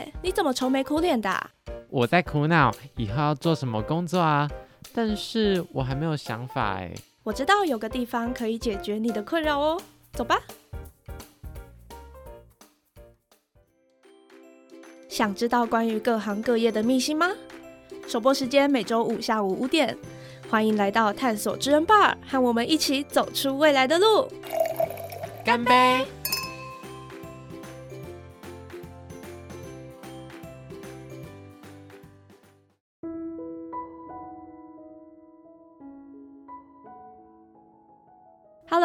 叶，你怎么愁眉苦脸的？我在苦恼以后要做什么工作啊，但是我还没有想法哎。我知道有个地方可以解决你的困扰哦，走吧。想知道关于各行各业的秘辛吗？首播时间每周五下午五点，欢迎来到探索知恩 bar，和我们一起走出未来的路。干杯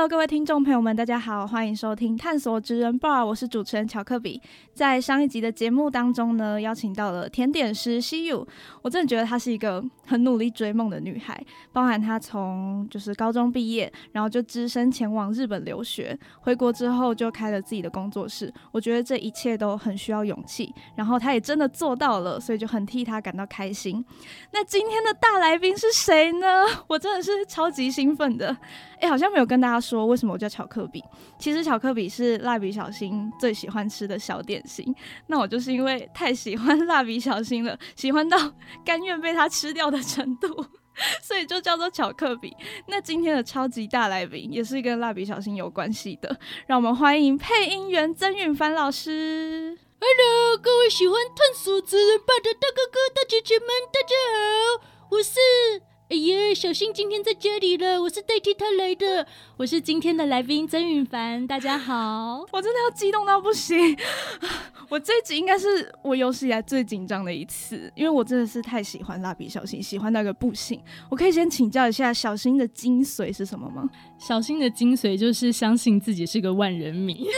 各位听众朋友们，大家好，欢迎收听探索职人 bar，我是主持人乔克比。在上一集的节目当中呢，邀请到了甜点师西 u 我真的觉得她是一个很努力追梦的女孩，包含她从就是高中毕业，然后就只身前往日本留学，回国之后就开了自己的工作室。我觉得这一切都很需要勇气，然后她也真的做到了，所以就很替她感到开心。那今天的大来宾是谁呢？我真的是超级兴奋的。哎，好像没有跟大家说说为什么我叫巧克力。其实巧克力是蜡笔小新最喜欢吃的小点心。那我就是因为太喜欢蜡笔小新了，喜欢到 甘愿被他吃掉的程度，所以就叫做巧克力。那今天的超级大来宾也是跟蜡笔小新有关系的，让我们欢迎配音员曾允凡老师。Hello，各位喜欢探索责任吧的大哥哥、大姐姐们，大家好，我是。哎呀，小新今天在家里了，我是代替他来的。我是今天的来宾曾允凡，大家好。我真的要激动到不行，我这一集应该是我有史以来最紧张的一次，因为我真的是太喜欢蜡笔小新，喜欢那个不行。我可以先请教一下小新的精髓是什么吗？小新的精髓就是相信自己是个万人迷。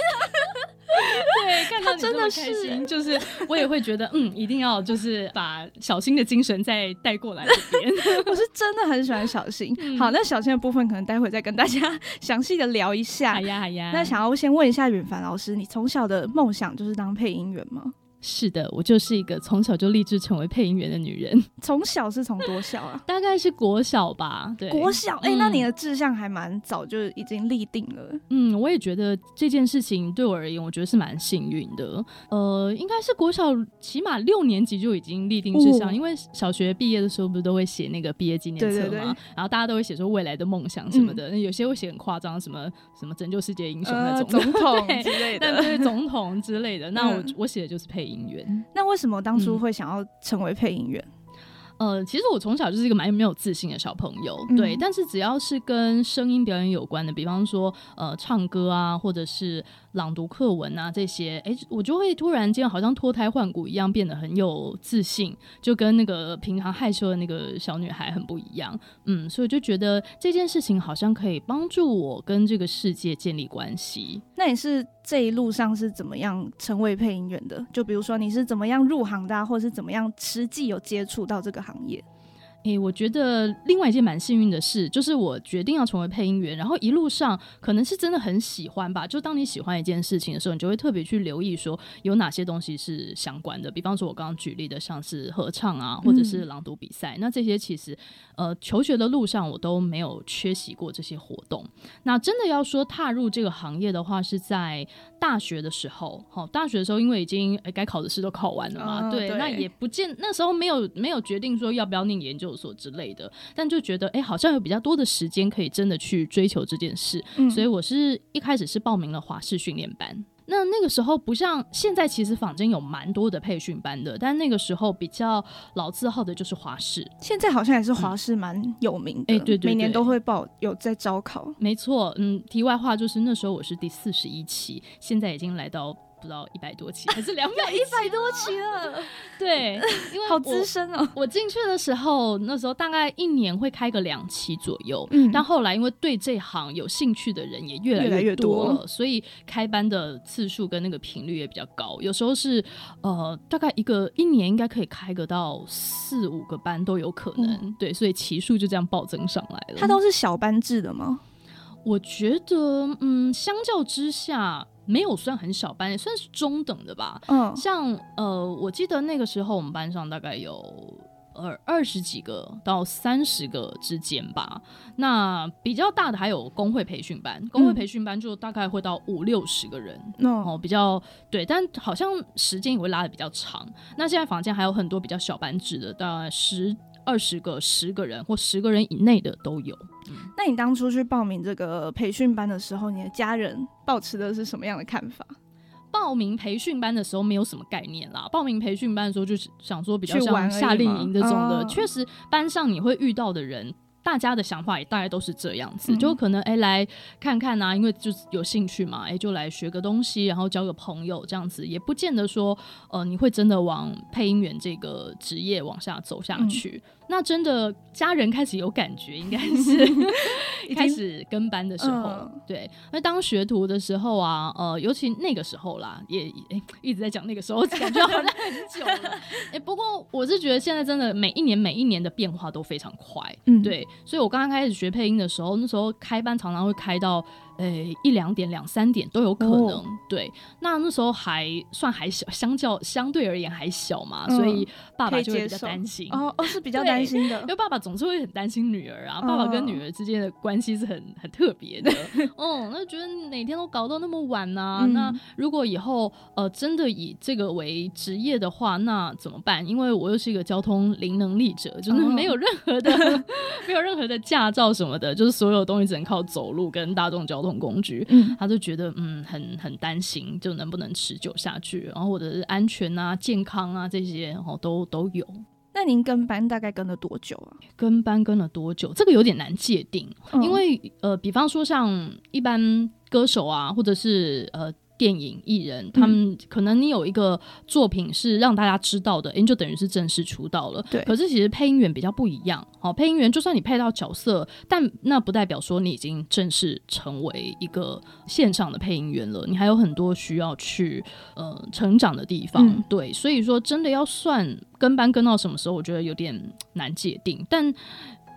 对，看到你这么开心，就是我也会觉得，嗯，一定要就是把小新的精神再带过来这边。我是真的很喜欢小新。好，那小新的部分可能待会再跟大家 详细的聊一下。好呀，好呀。那想要先问一下允凡老师，你从小的梦想就是当配音员吗？是的，我就是一个从小就立志成为配音员的女人。从小是从多小啊？大概是国小吧。对，国小。哎，那你的志向还蛮早就已经立定了。嗯，我也觉得这件事情对我而言，我觉得是蛮幸运的。呃，应该是国小起码六年级就已经立定志向，因为小学毕业的时候不是都会写那个毕业纪念册吗？然后大家都会写说未来的梦想什么的，那有些会写很夸张，什么什么拯救世界英雄那种总统 之类的，对总统之类的。那我我写的就是配。音员，那为什么当初会想要成为配音员？呃，其实我从小就是一个蛮没有自信的小朋友，对。但是只要是跟声音表演有关的，比方说呃唱歌啊，或者是。朗读课文啊，这些哎，我就会突然间好像脱胎换骨一样，变得很有自信，就跟那个平常害羞的那个小女孩很不一样。嗯，所以就觉得这件事情好像可以帮助我跟这个世界建立关系。那你是这一路上是怎么样成为配音员的？就比如说你是怎么样入行的，或者是怎么样实际有接触到这个行业？诶，我觉得另外一件蛮幸运的事，就是我决定要成为配音员，然后一路上可能是真的很喜欢吧。就当你喜欢一件事情的时候，你就会特别去留意说有哪些东西是相关的。比方说，我刚刚举例的，像是合唱啊，或者是朗读比赛，那这些其实呃求学的路上我都没有缺席过这些活动。那真的要说踏入这个行业的话，是在大学的时候。好，大学的时候因为已经诶该考的试都考完了嘛，对，那也不见那时候没有没有决定说要不要念研究。所之类的，但就觉得哎，好像有比较多的时间可以真的去追求这件事，所以我是一开始是报名了华氏训练班。那那个时候不像现在，其实坊间有蛮多的培训班的，但那个时候比较老字号的就是华视，现在好像也是华视蛮有名的，哎，对对，每年都会报有在招考。没错，嗯，题外话就是那时候我是第四十一期，现在已经来到。不知道一百多期还是两百 一百多期了，对，因为好资深哦。我进去的时候，那时候大概一年会开个两期左右，嗯，但后来因为对这行有兴趣的人也越来越多了，所以开班的次数跟那个频率也比较高。有时候是呃，大概一个一年应该可以开个到四五个班都有可能，对，所以期数就这样暴增上来了。它都是小班制的吗？我觉得，嗯，相较之下。没有算很小班，也算是中等的吧。嗯，像呃，我记得那个时候我们班上大概有二二十几个到三十个之间吧。那比较大的还有工会培训班，工会培训班就大概会到五六十个人。哦，哦，比较对，但好像时间也会拉的比较长。那现在房间还有很多比较小班制的，大概十二十个、十个人或十个人以内的都有。那你当初去报名这个培训班的时候，你的家人保持的是什么样的看法？报名培训班的时候没有什么概念啦，报名培训班的时候就是想说比较像夏令营这种的，确、实班上你会遇到的人。大家的想法也大概都是这样子，嗯就可能哎、来看看啊，因为就是有兴趣嘛，哎、就来学个东西，然后交个朋友这样子，也不见得说呃你会真的往配音员这个职业往下走下嗯去。那真的家人开始有感觉，应该是 已经开始跟班的时候，嗯对。那当学徒的时候啊，呃，尤其那个时候啦，也诶一直在讲那个时候，感觉好像很久了。哎、不过我是觉得现在真的每一年每一年的变化都非常快，嗯，对。所以我刚刚开始学配音的时候，那时候开班常常会开到。诶，一两点、两三点都有可能。哦对，那那时候还算还小，相较相对而言还小嘛，嗯所以爸爸就会比较担心。哦哦，是比较担心的因。为爸爸总是会很担心女儿啊，爸爸跟女儿之间的关系是很很特别的。哦，那觉得哪天都搞到那么晚呢、嗯那如果以后呃真的以这个为职业的话，那怎么办？因为我又是一个交通零能力者，就是哦没有任何的、没有任何的驾照什么的，就是所有东西只能靠走路跟大众交通工具。嗯他就觉得嗯很很担心，就能不能持久下去，然后或者是安全啊、健康啊这些哦都都有。那您跟班大概跟了多久啊？跟班跟了多久？这个有点难界定，嗯因为呃，比方说像一般歌手啊，或者是呃。电影艺人，他们可能你有一个作品是让大家知道的，诶，你就等于是正式出道了。对可是其实配音员比较不一样，好、配音员就算你配到角色，但那不代表说你已经正式成为一个线上的配音员了，你还有很多需要去呃成长的地方。嗯对，所以说真的要算跟班跟到什么时候，我觉得有点难界定，但。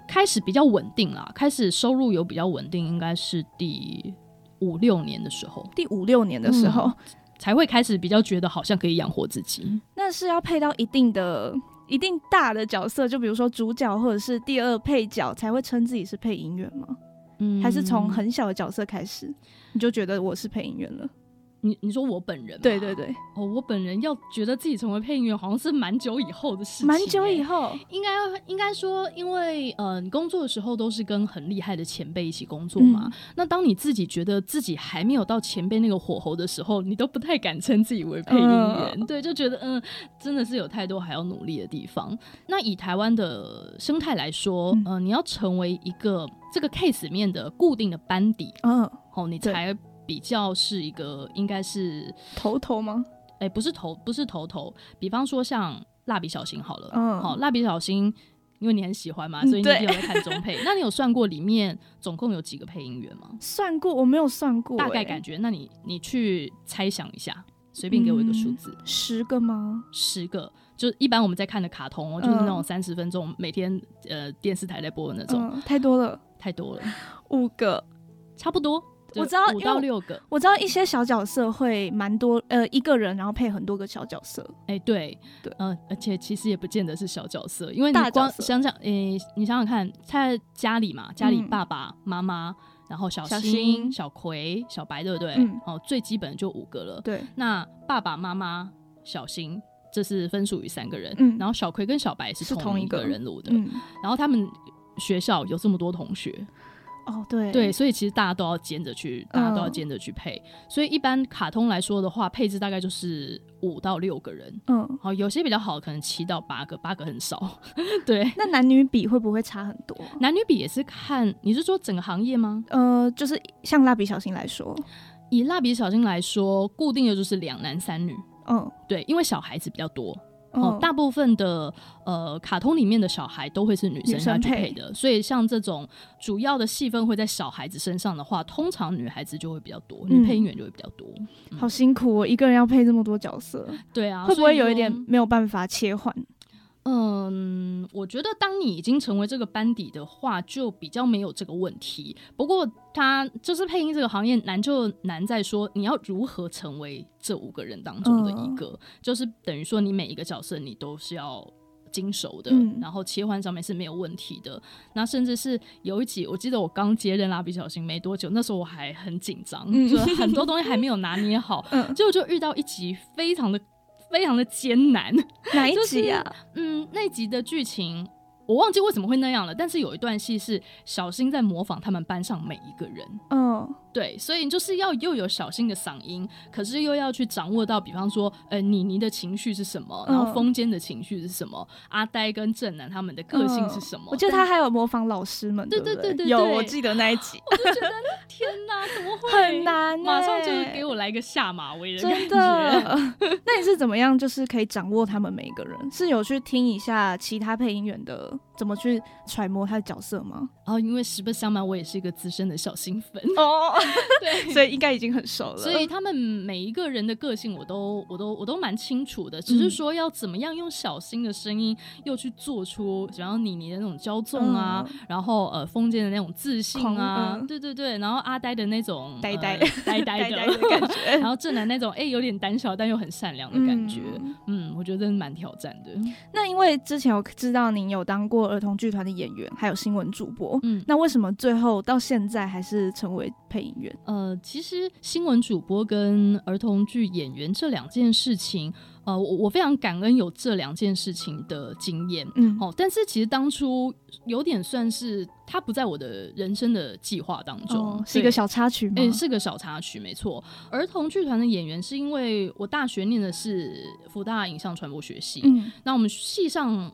开始比较稳定啦，开始收入有比较稳定，应该是第五六年的时候第五六年的时候，嗯才会开始比较觉得好像可以养活自己。那是要配到一定的、一定大的角色，就比如说主角或者是第二配角，才会称自己是配音员吗？嗯还是从很小的角色开始，你就觉得我是配音员了？你你说我本人对对对，哦，我本人要觉得自己成为配音员，好像是蛮久以后的事情、蛮久以后。应该应该说，因为呃，你工作的时候都是跟很厉害的前辈一起工作嘛。嗯那当你自己觉得自己还没有到前辈那个火候的时候，你都不太敢称自己为配音员，对，就觉得嗯，真的是有太多还要努力的地方。那以台湾的生态来说，嗯呃，你要成为一个这个 case 里面的固定的班底，嗯，哦，你才比较是一个应该是头头吗？哎、不是头，不是头头。比方说像蜡笔小新好了，嗯好、蜡笔小新，因为你很喜欢嘛，嗯所以你一定对有在看中配。那你有算过里面总共有几个配音员吗？算过，我没有算过、欸大概感觉，那你你去猜想一下，随便给我一个数嗯字，十个吗？十、个。就一般我们在看的卡通哦，就是那种嗯三十分钟，每天呃电视台在播的那种，嗯，太多了，太多了，五个。差不多。就我知道五到六个，我知道一些小角色会蛮多，呃，一个人然后配很多个小角色。哎、对，对呃，而且其实也不见得是小角色，因为你光想想，诶、你想想看，在家里嘛，家里嗯爸爸妈妈，然后小小新、小葵、小白，对不对？嗯哦，最基本就五个了。对，那爸爸妈妈、小新，这是分属于三个人，嗯然后小葵跟小白是同一个个人录的，嗯，然后他们学校有这么多同学，哦，对，对，，所以其实大家都要兼着去，大家都要嗯兼着去配。所以一般卡通来说的话，配置大概就是五到六个人。嗯，好，有些比较好，可能七到八个，八个很少。对，那男女比会不会差很多？男女比也是看，你是说整个行业吗？呃，就是像蜡笔小新来说，以蜡笔小新来说，固定的就是两男三女。嗯，对，因为小孩子比较多嗯哦，大部分的呃卡通里面的小孩都会是女生女生下去配配的，所以像这种主要的戏份会在小孩子身上的话，通常女孩子就会比较多，嗯。女配音员就会比较多。好辛苦哦，一个人要配这么多角色，对啊，会不会有一点没有办法切换？嗯，我觉得当你已经成为这个班底的话，就比较没有这个问题。不过，它就是配音这个行业难就难在说你要如何成为这五个人当中的一个，就是等于说你每一个角色你都是要经熟的，嗯然后切换上面是没有问题的。那甚至是有一集，我记得我刚接任蜡笔小新没多久，那时候我还很紧张，嗯就很多东西还没有拿捏好，嗯，结果就遇到一集非常的非常的艰难。哪一就是集啊？嗯，那集的剧情我忘记为什么会那样了，但是有一段戏是小新在模仿他们班上每一个人。嗯对，所以就是要又有小心的嗓音，可是又要去掌握到，比方说，呃，妮妮的情绪是什么，然后嗯风间的情绪是什么，阿呆跟正南他们的个性是什么。我记得他还有模仿老师们，对对不对对有我记得那一集 我就觉得 天哪，怎么会很难欸，马上就是给我来一个下马威的感真觉。的。那你是怎么样，就是可以掌握他们每一个人？是有去听一下其他配音员的怎么去揣摩他的角色吗？然后因为实不相瞒，我也是一个资深的小新粉，哦，对。所以应该已经很熟了。所以他们每一个人的个性，我都我都我都蛮清楚的，只是说要怎么样用小新的声音，又去做出想要妮妮的那种骄纵啊，嗯。然后呃封建的那种自信啊，嗯。对对对，然后阿呆的那种呆呆。呃呆 呆呆的感觉。然后正南那种哎、有点胆小但又很善良的感觉，嗯。嗯我觉得蛮挑战的，那因为之前我知道您有当过儿童剧团的演员，还有新闻主播，嗯。那为什么最后到现在还是成为配音员？呃，其实新闻主播跟儿童剧演员这两件事情，呃，我我非常感恩有这两件事情的经验。嗯，哦，但是其实当初有点算是它不在我的人生的计划当中，哦，是一个。小插曲吗？诶、是个小插曲，没错。儿童剧团的演员是因为我大学念的是福大影像传播学系，嗯那我们系上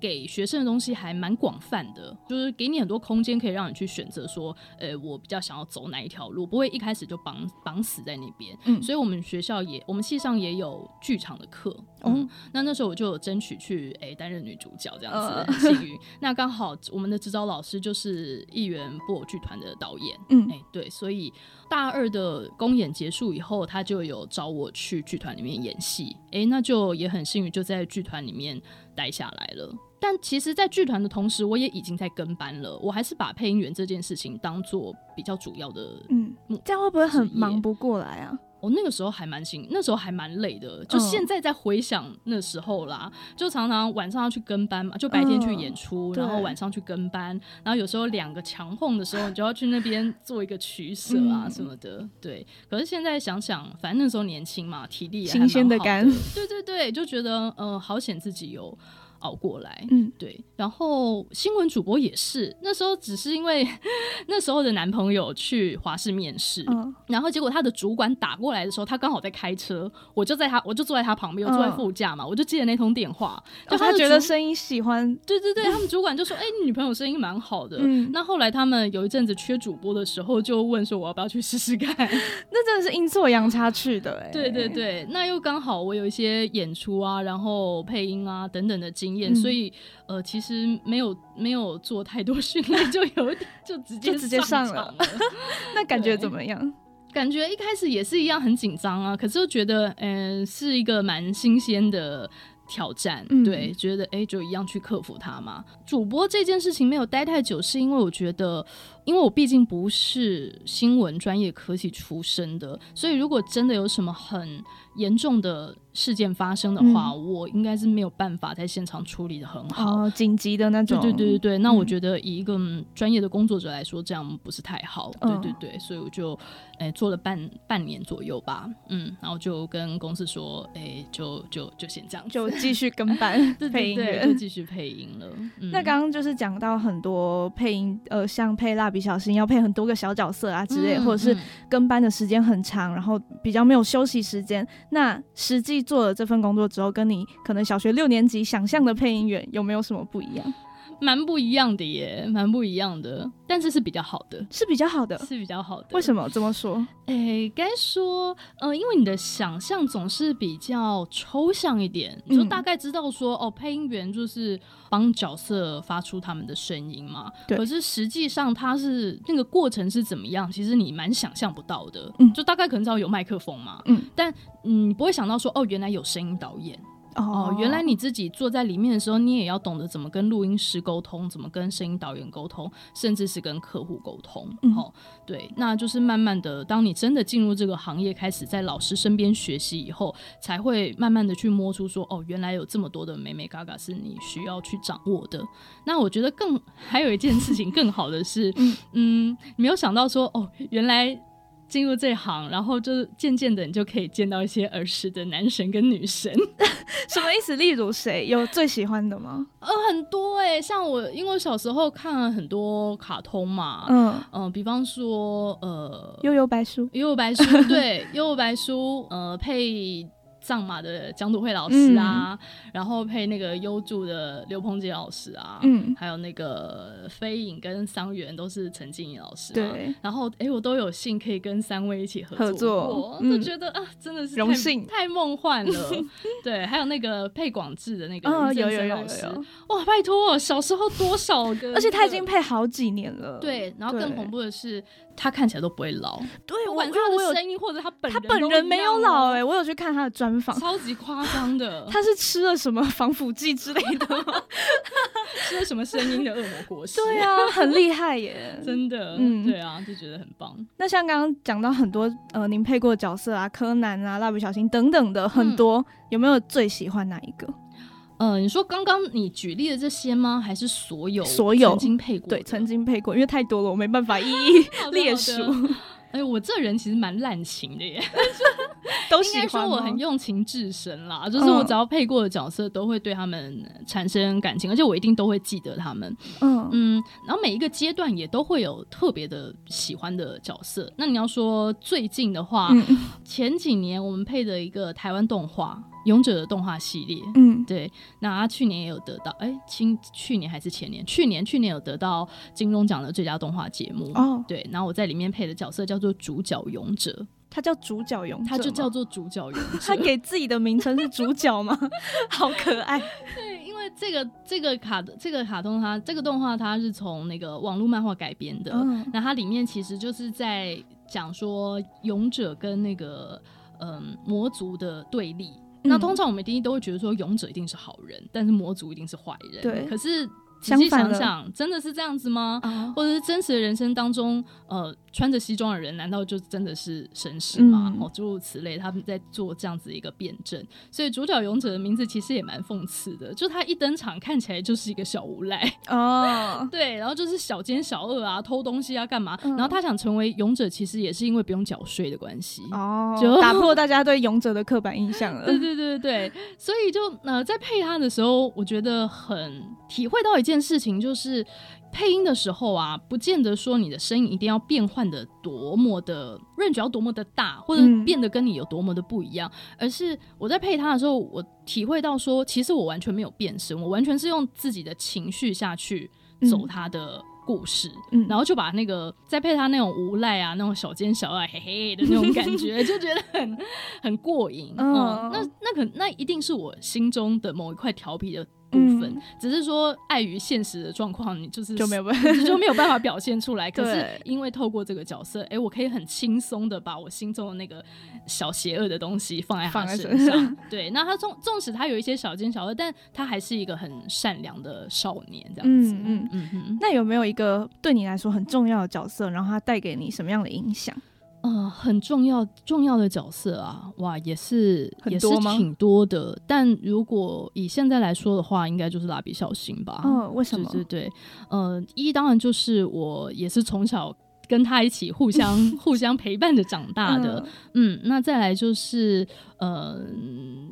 给学生的东西还蛮广泛的，就是给你很多空间可以让你去选择，说，呃，我比较想要走哪一条路，不会一开始就绑绑死在那边。嗯所以我们学校也，我们系上也有剧场的课。哦嗯，那那时候我就有争取去诶担任女主角这样子，幸运。那刚好我们的指导老师就是艺员布偶剧团的导演。嗯哎、对，所以大二的公演结束以后，他就有找我去剧团里面演戏，哎、那就也很幸运，就在剧团里面待下来了。但其实，在剧团的同时，我也已经在跟班了。我还是把配音员这件事情当做比较主要的。嗯嗯，这样会不会很忙不过来啊？我、那个时候还蛮辛，那时候还蛮累的。就嗯现在在回想那时候啦，就常常晚上要去跟班嘛，就白天去演出，嗯然后晚上去跟班，然后有时候两个强碰的时候，你就要去那边做一个取舍啊嗯什么的。对，可是现在想想，反正那时候年轻嘛，体力也还新鲜的蛮好肝对对对，就觉得呃，好险自己有熬过来。嗯对，然后新闻主播也是，那时候只是因为 那时候的男朋友去华视面试，嗯然后结果他的主管打过来的时候，他刚好在开车，我就在他，我就坐在他旁边，我坐在嗯副驾嘛，我就接了那通电话，就就他觉得声音喜欢，对对对，他们主管就说：“哎、你女朋友声音蛮好的。嗯，那后来他们有一阵子缺主播的时候，就问说我要不要去试试看。那真的是阴错阳差去的哎。对对对，那又刚好我有一些演出啊，然后配音啊等等的经验，嗯所以呃，其实没有没有做太多训练，就有就直接 就直接上了。那感觉怎么样？感觉一开始也是一样很紧张啊，可是又觉得嗯、呃是一个蛮新鲜的挑战，嗯对，觉得哎、就一样去克服它嘛。主播这件事情没有待太久，是因为我觉得，因为我毕竟不是新闻专业科系出身的，所以如果真的有什么很严重的事件发生的话，我应该是没有办法在现场处理的很好。哦，紧急的那对种。对对对对，那我嗯觉得以一个嗯专业的工作者来说，这样不是太好。嗯对对对，所以我就诶、做了半半年左右吧，嗯，然后就跟公司说，诶、就就就先这样，就继续跟 班对配音就。继续配音了。嗯、那刚刚就是讲到很多配音，呃，像配蜡笔小新要配很多个小角色啊之类，嗯或者是嗯跟班的时间很长，然后比较没有休息时间。那实际做了这份工作之后，跟你可能小学六年级想象的配音员有没有什么不一样？蛮不一样的耶，蛮不一样的，但是是比较好的，是比较好的。是比较好的。为什么这么说？诶，该说，呃，因为你的想象总是比较抽象一点，就嗯大概知道说，哦，配音员就是帮角色发出他们的声音嘛。对可是实际上，他是那个过程是怎么样，其实你蛮想象不到的。嗯就大概可能知道有麦克风嘛，嗯，但嗯，你不会想到说，哦，原来有声音导演。哦，原来你自己坐在里面的时候，你也要懂得怎么跟录音师沟通，怎么跟声音导演沟通，甚至是跟客户沟通。嗯哦，对，那就是慢慢的，当你真的进入这个行业，开始在老师身边学习以后，才会慢慢的去摸出说，哦，原来有这么多的美美嘎嘎是你需要去掌握的。那我觉得更还有一件事情更好的是，嗯嗯，没有想到说，哦，原来。进入这行，然后就渐渐的，你就可以见到一些儿时的男神跟女神。什么意思？例如谁有最喜欢的吗？呃，很多哎、像我，因为我小时候看了很多卡通嘛，嗯，嗯、比方说呃，悠悠白书。悠悠白书，对，悠悠白书，呃，配藏马的蒋笃慧老师啊，然后配那个优助的刘鹏杰老师啊，嗯，还有那个飞影跟桑原都是陈静怡老师、啊，对，然后哎、我都有幸可以跟三位一起合合作。就觉得啊，真的是太荣幸。太梦幻了。对，还有那个配广志的那个嗯，于正有有有有，哇，拜托，小时候多少个，而且他已经配好几年了。对，然后更恐怖的是，他看起来都不会老，对，不我管他的因为我有声音或者他本他本人没有老哎，我有去看他的专访。超级夸张的，他是吃了什么防腐剂之类的吗？吃了什么声音的恶魔果实？对啊，很厉害耶！真的，嗯对啊，就觉得很棒。那像刚刚讲到很多呃，您配过的角色啊，柯南啊、蜡笔小新等等的很多，有没有最喜欢哪一个？呃，你说刚刚你举例的这些吗？还是所有所有曾经配过？对，曾经配过，因为太多了，我没办法一 一列好数的。哎，我这人其实蛮滥情的耶，都应喜欢吗该说我很用情至深啦，就是我嗯只要配过的角色，都会对他们产生感情，而且我一定都会记得他们。嗯嗯，然后每一个阶段也都会有特别的喜欢的角色。那你要说最近的话，嗯前几年我们配的一个台湾动画《勇者》的动画系列，嗯对，那他去年也有得到，哎，今去年还是前年？去年去年有得到金钟奖的最佳动画节目。哦，对，然后我在里面配的角色叫做主角勇者，他叫主角勇者，他就叫做主角勇者。他给自己的名称是主角吗？好可爱。对，因为这个这个卡这个卡通它这个动画它是从那个网络漫画改编的，嗯那它里面其实就是在讲说勇者跟那个嗯魔族的对立。那嗯通常我们第一都会觉得说勇者一定是好人，但是魔族一定是坏人。对可是仔细想想，真的是这样子吗？啊，或者是真实的人生当中，呃，穿着西装的人，难道就真的是绅士吗？嗯哦，诸如此类，他们在做这样子一个辩证。所以主角勇者的名字其实也蛮讽刺的，就他一登场看起来就是一个小无赖，哦，对，然后就是小奸小恶啊，偷东西啊，干嘛？嗯然后他想成为勇者，其实也是因为不用缴税的关系。哦，就 打破大家对勇者的刻板印象了。对对对对对，所以就呃，在配他的时候，我觉得很体会到一件事情，就是配音的时候啊，不见得说你的声音一定要变换的多么的 range 要多么的大，或者嗯变得跟你有多么的不一样，而是我在配他的时候，我体会到说，其实我完全没有变声，我完全是用自己的情绪下去走嗯他的。故事，嗯然后就把那个再配他那种无赖啊，那种小奸小爱、嘿嘿的那种感觉，就觉得很很过瘾。嗯嗯，那那可那一定是我心中的某一块调皮的部分，嗯只是说碍于现实的状况，你就是就没有办法。就没有办法表现出来。可是因为透过这个角色，哎、我可以很轻松的把我心中的那个小邪恶的东西放在他身身上。对，那他纵纵使他有一些小奸小恶，但他还是一个很善良的少年，这样子。嗯嗯。嗯哼，那有没有一个对你来说很重要的角色，然后他带给你什么样的影响？呃，很重要重要的角色啊，哇，也是也是挺多的。但如果以现在来说的话，应该就是蜡笔小新吧。哦，为什么？对对对，呃，一当然就是我也是从小跟他一起互相 互相陪伴着长大的，嗯。那再来就是呃，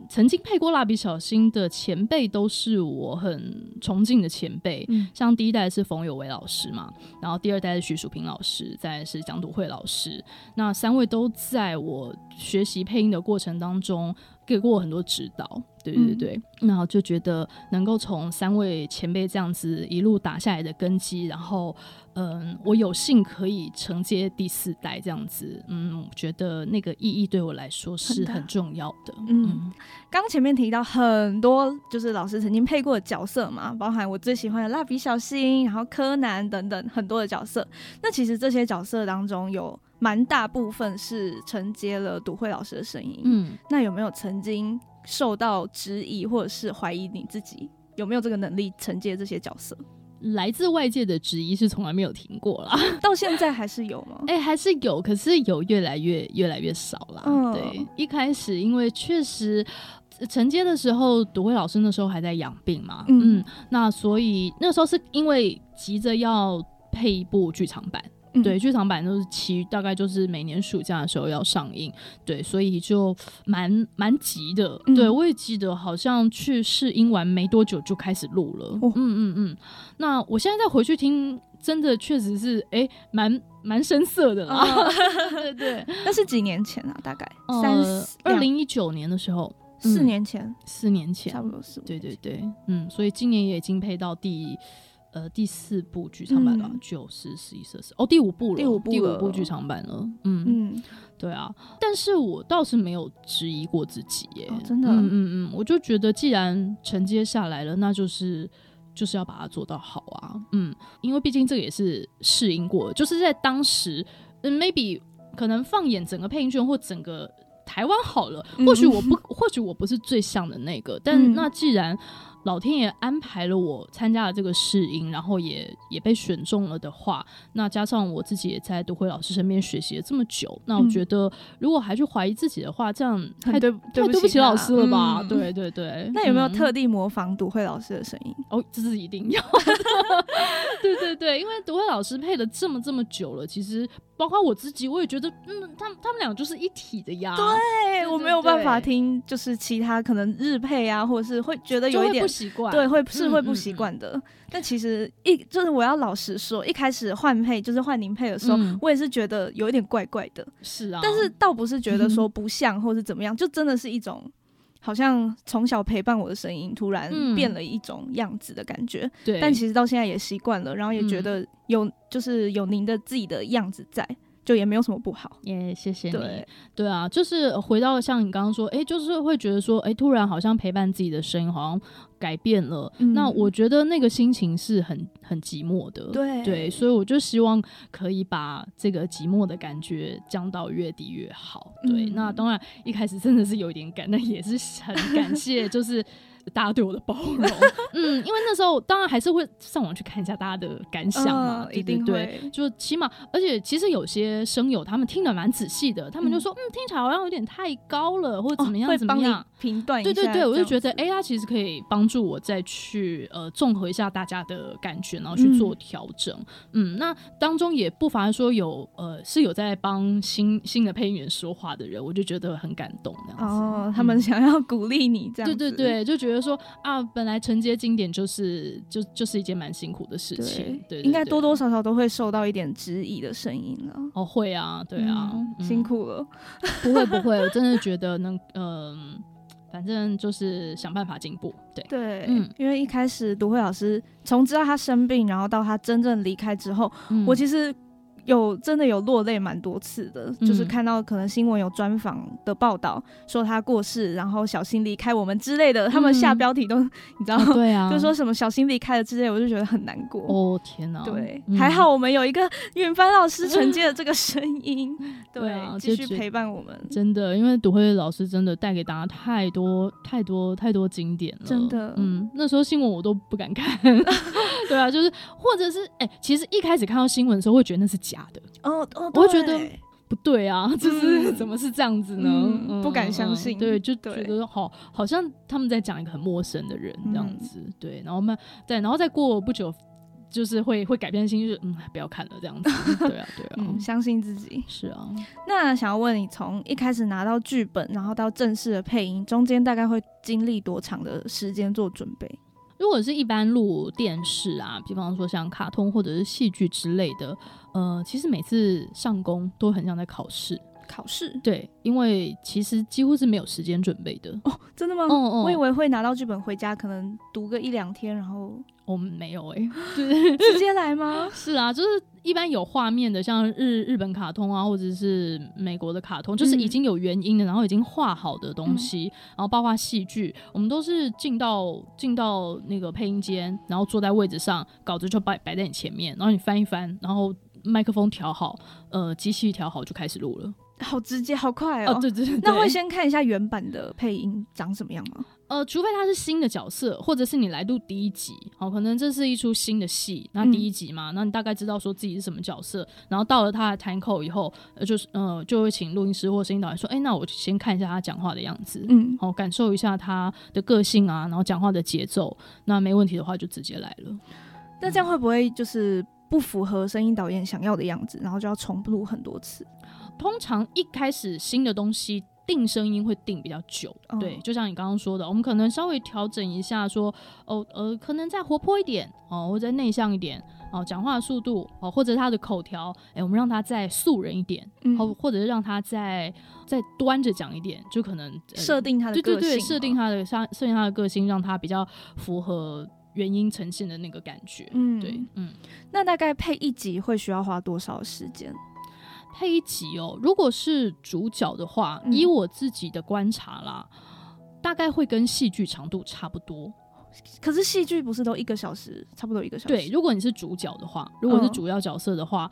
曾经配过蜡笔小新的前辈都是我很崇敬的前辈，嗯。像第一代是冯有为老师嘛，然后第二代是徐淑平老师，再是蒋笃慧老师，那三位都在我学习配音的过程当中给过我很多指导。对对嗯对，然后就觉得能够从三位前辈这样子一路打下来的根基，然后嗯，我有幸可以承接第四代这样子，嗯，我觉得那个意义对我来说是很重要的。嗯，刚前面提到很多就是老师曾经配过的角色嘛，包含我最喜欢的蜡笔小新，然后柯南等等很多的角色。那其实这些角色当中有蛮大部分是承接了独慧老师的声音。嗯，那有没有曾经受到质疑，或者是怀疑你自己有没有这个能力承接这些角色？来自外界的质疑是从来没有停过啦。到现在还是有吗？哎、还是有，可是有越来越越来越少了。嗯对，一开始因为确实。呃承接的时候，独慧老师那时候还在养病嘛，嗯嗯那所以那时候是因为急着要配一部剧场版，嗯对，剧场版都是期大概就是每年暑假的时候要上映，对，所以就蛮蛮急的。嗯对我也记得，好像去试音完没多久就开始录了。哦嗯嗯嗯。那我现在再回去听，真的确实是哎，蛮蛮深色的啦。啊 对对，那是几年前啊？大概三呃，二零一九年的时候，四嗯年前，四年前差，不多是。对对对，嗯，所以今年也已经配到第呃第四部剧场版了就是十十一十二哦，第五部了，第五部第五部剧场版了，嗯，嗯，对啊，但是我倒是没有质疑过自己耶，哦真的嗯嗯嗯，我就觉得既然承接下来了，那就是。就是要把它做到好啊，嗯，因为毕竟这个也是试音过的，就是在当时，嗯，maybe 可能放眼整个配音圈或整个台湾好了，或许我不，或许我不是最像的那个，但嗯那既然老天爷安排了我参加了这个试音，然后也也被选中了的话，那加上我自己也在独辉老师身边学习了这么久，那我嗯觉得如果还去怀疑自己的话，这样太对太对对不起老师了吧？嗯对对对，那有没有嗯特地模仿读慧老师的声音？哦，这是一定要的。对对对，因为读慧老师配了这么这么久了，其实包括我自己，我也觉得，嗯，他们他们俩就是一体的呀。对对我没有办法听，就是其他可能日配啊，或者是会觉得有一点不习惯。对，会是嗯会不习惯的。但其实一就是我要老实说，一开始换配就是换您配的时候，嗯我也是觉得有一点怪怪的，是啊，但是倒不是觉得说不像或是怎么样，就真的是一种。好像从小陪伴我的声音突然嗯变了一种样子的感觉，对，但其实到现在也习惯了，然后也觉嗯得有就是有您的自己的样子在，就也没有什么不好。也谢谢你。对，对啊，就是回到像你刚刚说，哎，就是会觉得说，哎，突然好像陪伴自己的声音好像改变了。嗯那我觉得那个心情是很很寂寞的。对对，所以我就希望可以把这个寂寞的感觉降到越低越好。对，嗯那当然一开始真的是有一点感，那也是很感谢，就是。大家对我的包容，嗯，因为那时候当然还是会上网去看一下大家的感想嘛，嗯一定对对对，会。就起码，而且其实有些声友他们听得蛮仔细的，他们就说，嗯，听起来好像有点太高了，或者怎么样、怎么样。评断对对对，我就觉得，哎、他其实可以帮助我再去呃综合一下大家的感觉，然后去做调整。嗯那当中也不乏说有呃是有在帮新新的配音员说话的人，我就觉得很感动这样子。哦，他们嗯想要鼓励你这样子，对对对，就觉得说啊，本来承接经典就是就就是一件蛮辛苦的事情，对，对应该多多少少都会受到一点质疑的声音了。哦会啊，对啊，嗯嗯辛苦了。不会不会，我真的觉得能，嗯、反正就是想办法进步。对，对，嗯因为一开始读慧老师从知道他生病，然后到他真正离开之后，嗯我其实有真的有落泪蛮多次的，就是嗯。看到可能新闻有专访的报道说他过世，然后小心离开我们之类的，他们下嗯。标题都 你知道，哦对啊，就说什么小心离开了之类，我就觉得很难过。哦天哪，对，嗯。还好我们有一个远帆老师承接了这个声音，对啊继续陪伴我们。真的，因为读慧老师真的带给大家太多太多太多经典了，真的。嗯，那时候新闻我都不敢看，对啊，就是或者是哎、其实一开始看到新闻的时候会觉得那是假的，哦哦，我会觉得不对啊，就是、嗯怎么是这样子呢？嗯不敢相信。对，就觉得好，好像他们在讲一个很陌生的人这样嗯。子，对，然后慢对，然后再过不久，就是会会改变心意，就是嗯，不要看了这样子，对啊，对啊，嗯，相信自己。是啊，那想要问你，从一开始拿到剧本，然后到正式的配音，中间大概会经历多长的时间做准备？如果是一般录电视啊，比方说像卡通或者是戏剧之类的，呃，其实每次上工都很像在考试，考试对，因为其实几乎是没有时间准备的。哦，真的吗？嗯嗯我以为会拿到剧本回家，可能读个一两天，然后我们没有哎、直接来吗？是啊，就是一般有画面的，像日日本卡通啊，或者是美国的卡通，就是已经有原因的，然后已经画好的东西，然后包括戏剧，我们都是进到进到那个配音间，然后坐在位置上，稿子就摆摆在你前面，然后你翻一翻，然后。麦克风调好，呃，机器调好就开始录了。好直接，好快哦。哦，对对对，那会先看一下原版的配音长什么样吗？呃，除非他是新的角色，或者是你来录第一集，哦，可能这是一出新的戏，那嗯第一集嘛，那你大概知道说自己是什么角色，然后到了他的摊口以后，呃，就是呃，就会请录音师或声音导演说，哎，那我先看一下他讲话的样子，嗯，好、感受一下他的个性啊，然后讲话的节奏，那没问题的话就直接来了。那这样会不会就是不符合声音导演想要的样子，然后就要重录很多次？通常一开始新的东西定声音会定比较久，哦对，就像你刚刚说的，我们可能稍微调整一下说，哦呃，可能再活泼一点哦，或者再内向一点哦，讲话的速度哦，或者他的口条，哎、我们让他再素人一点，嗯哦，或者是让他再再端着讲一点，就可能、呃设定他的个性，对对对，设定他的设设定他的个性，让他比较符合原因呈现的那个感觉。嗯，对，嗯，那大概配一集会需要花多少时间？配一集哦，如果是主角的话，嗯以我自己的观察啦，大概会跟戏剧长度差不多。可是戏剧不是都一个小时，差不多一个小时？对，如果你是主角的话，如果是嗯主要角色的话，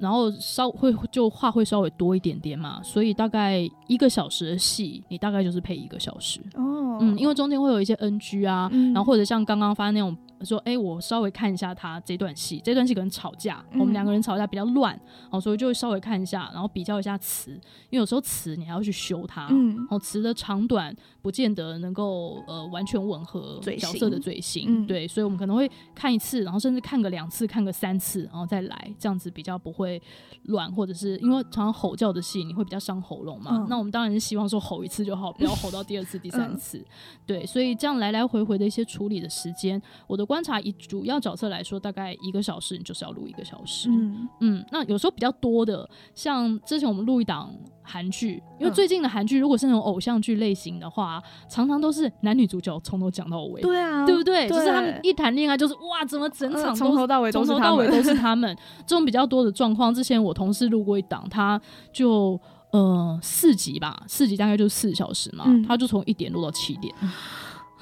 然后稍会就话会稍微多一点点嘛，所以大概一个小时的戏，你大概就是配一个小时。哦，嗯，因为中间会有一些 NG 啊，嗯然后或者像刚刚发那种说，哎、我稍微看一下他这段戏，这段戏可能吵架，嗯我们两个人吵架比较乱，哦，所以就会稍微看一下，然后比较一下词，因为有时候词你还要去修它，嗯哦，词的长短不见得能够呃完全吻合角色的嘴型，嗯对，所以我们可能会看一次，然后甚至看个两次，看个三次，然后再来，这样子比较不会乱，或者是因为常常吼叫的戏你会比较伤喉咙嘛，嗯那我们当然是希望说吼一次就好，不要吼到第二次、第三嗯。次，对，所以这样来来回回的一些处理的时间，我的观察以主要角色来说，大概一个小时，你就是要录一个小时，嗯。嗯，那有时候比较多的，像之前我们录一档韩剧，因为嗯。最近的韩剧如果是那种偶像剧类型的话，常常都是男女主角从头讲到尾，对啊，对不对？就是他们一谈恋爱，就是哇，怎么整呃场都从头到尾从头到尾都是他们，这种比较多的状况。之前我同事录过一档，他就。呃，四集吧，四集大概就是四小时嘛，嗯。他就从一点录到七点，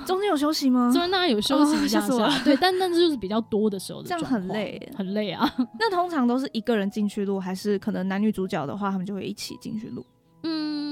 中间有休息吗？中间大家有休息一下下，对，但 但是就是比较多的时候的这样很累。很累啊。那通常都是一个人进去录，还是可能男女主角的话，他们就会一起进去录，嗯，